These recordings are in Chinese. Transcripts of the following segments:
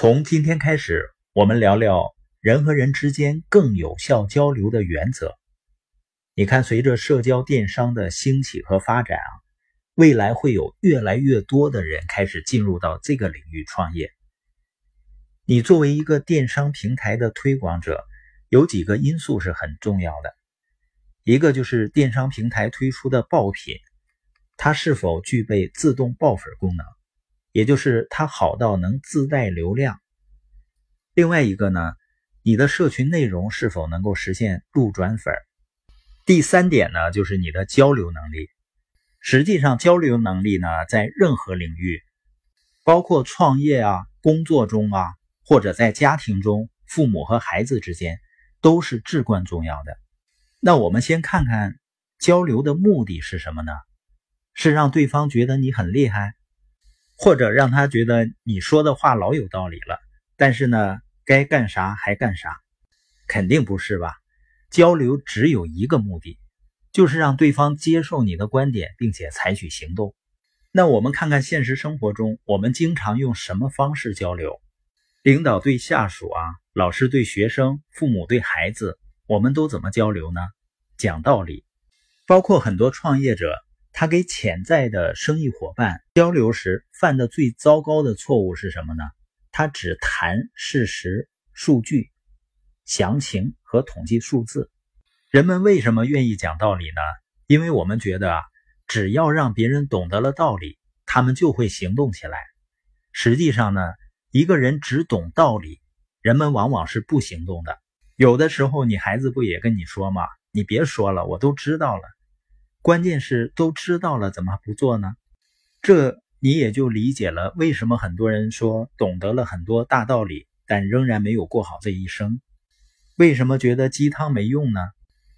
从今天开始，我们聊聊人和人之间更有效交流的原则。你看，随着社交电商的兴起和发展啊，未来会有越来越多的人开始进入到这个领域创业。你作为一个电商平台的推广者，有几个因素是很重要的。一个就是电商平台推出的爆品，它是否具备自动爆粉功能，也就是它好到能自带流量。另外一个呢，你的社群内容是否能够实现路转粉。第三点呢，就是你的交流能力。实际上，交流能力呢，在任何领域，包括创业啊、工作中啊。或者在家庭中，父母和孩子之间都是至关重要的。那我们先看看交流的目的是什么呢？是让对方觉得你很厉害，或者让他觉得你说的话老有道理了。但是呢，该干啥还干啥，肯定不是吧？交流只有一个目的，就是让对方接受你的观点，并且采取行动。那我们看看现实生活中，我们经常用什么方式交流？领导对下属啊，老师对学生，父母对孩子，我们都怎么交流呢？讲道理。包括很多创业者，他给潜在的生意伙伴交流时犯的最糟糕的错误是什么呢？他只谈事实、数据、详情和统计数字。人们为什么愿意讲道理呢？因为我们觉得啊，只要让别人懂得了道理，他们就会行动起来。实际上呢？一个人只懂道理，人们往往是不行动的。有的时候，你孩子不也跟你说吗？你别说了，我都知道了。关键是都知道了，怎么不做呢？这你也就理解了为什么很多人说懂得了很多大道理，但仍然没有过好这一生。为什么觉得鸡汤没用呢？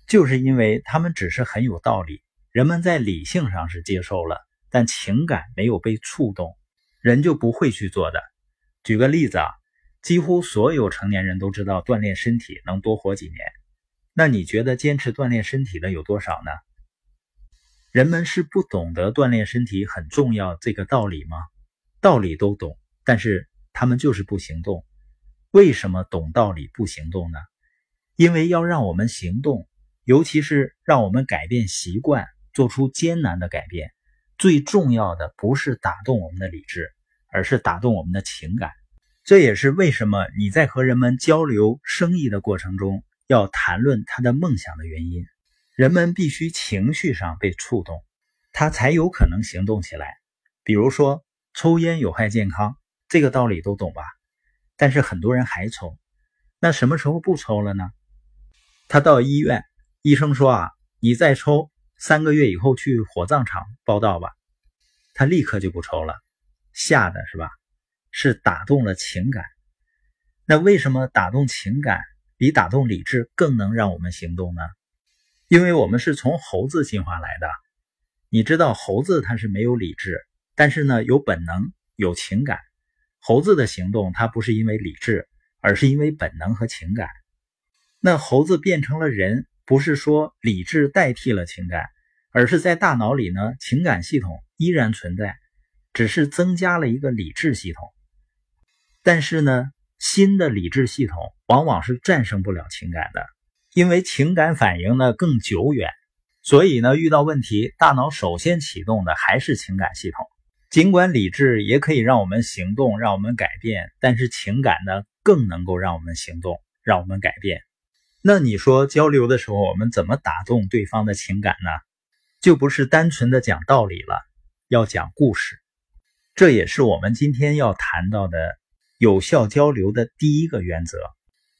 就是因为他们只是很有道理，人们在理性上是接受了，但情感没有被触动，人就不会去做的。举个例子啊，几乎所有成年人都知道锻炼身体能多活几年。那你觉得坚持锻炼身体的有多少呢？人们是不懂得锻炼身体很重要这个道理吗？道理都懂，但是他们就是不行动。为什么懂道理不行动呢？因为要让我们行动，尤其是让我们改变习惯，做出艰难的改变，最重要的不是打动我们的理智。而是打动我们的情感，这也是为什么你在和人们交流生意的过程中要谈论他的梦想的原因。人们必须情绪上被触动，他才有可能行动起来。比如说，抽烟有害健康，这个道理都懂吧？但是很多人还抽，那什么时候不抽了呢？他到医院，医生说啊，你再抽三个月以后去火葬场报道吧，他立刻就不抽了。吓的是吧？是打动了情感。那为什么打动情感比打动理智更能让我们行动呢？因为我们是从猴子进化来的。你知道猴子它是没有理智，但是呢有本能、有情感。猴子的行动它不是因为理智，而是因为本能和情感。那猴子变成了人，不是说理智代替了情感，而是在大脑里呢，情感系统依然存在。只是增加了一个理智系统，但是呢，新的理智系统往往是战胜不了情感的，因为情感反应呢更久远，所以呢，遇到问题，大脑首先启动的还是情感系统。尽管理智也可以让我们行动，让我们改变，但是情感呢更能够让我们行动，让我们改变。那你说交流的时候，我们怎么打动对方的情感呢？就不是单纯的讲道理了，要讲故事。这也是我们今天要谈到的有效交流的第一个原则，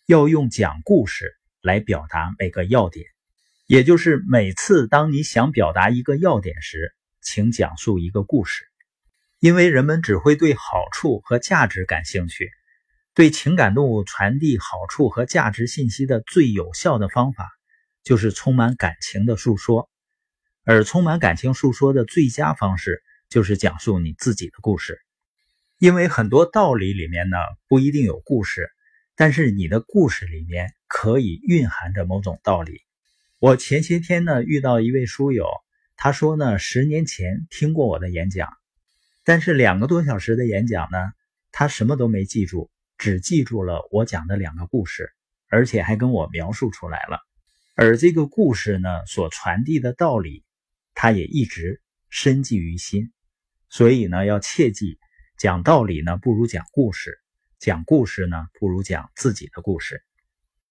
要用讲故事来表达每个要点。也就是每次当你想表达一个要点时，请讲述一个故事。因为人们只会对好处和价值感兴趣，对情感动物传递好处和价值信息的最有效的方法，就是充满感情的述说。而充满感情述说的最佳方式。就是讲述你自己的故事，因为很多道理里面呢不一定有故事，但是你的故事里面可以蕴含着某种道理。我前些天呢遇到一位书友，他说呢十年前听过我的演讲，但是两个多小时的演讲呢，他什么都没记住，只记住了我讲的两个故事，而且还跟我描述出来了。而这个故事呢，所传递的道理，他也一直深记于心。所以呢，要切记，讲道理呢不如讲故事，讲故事呢不如讲自己的故事。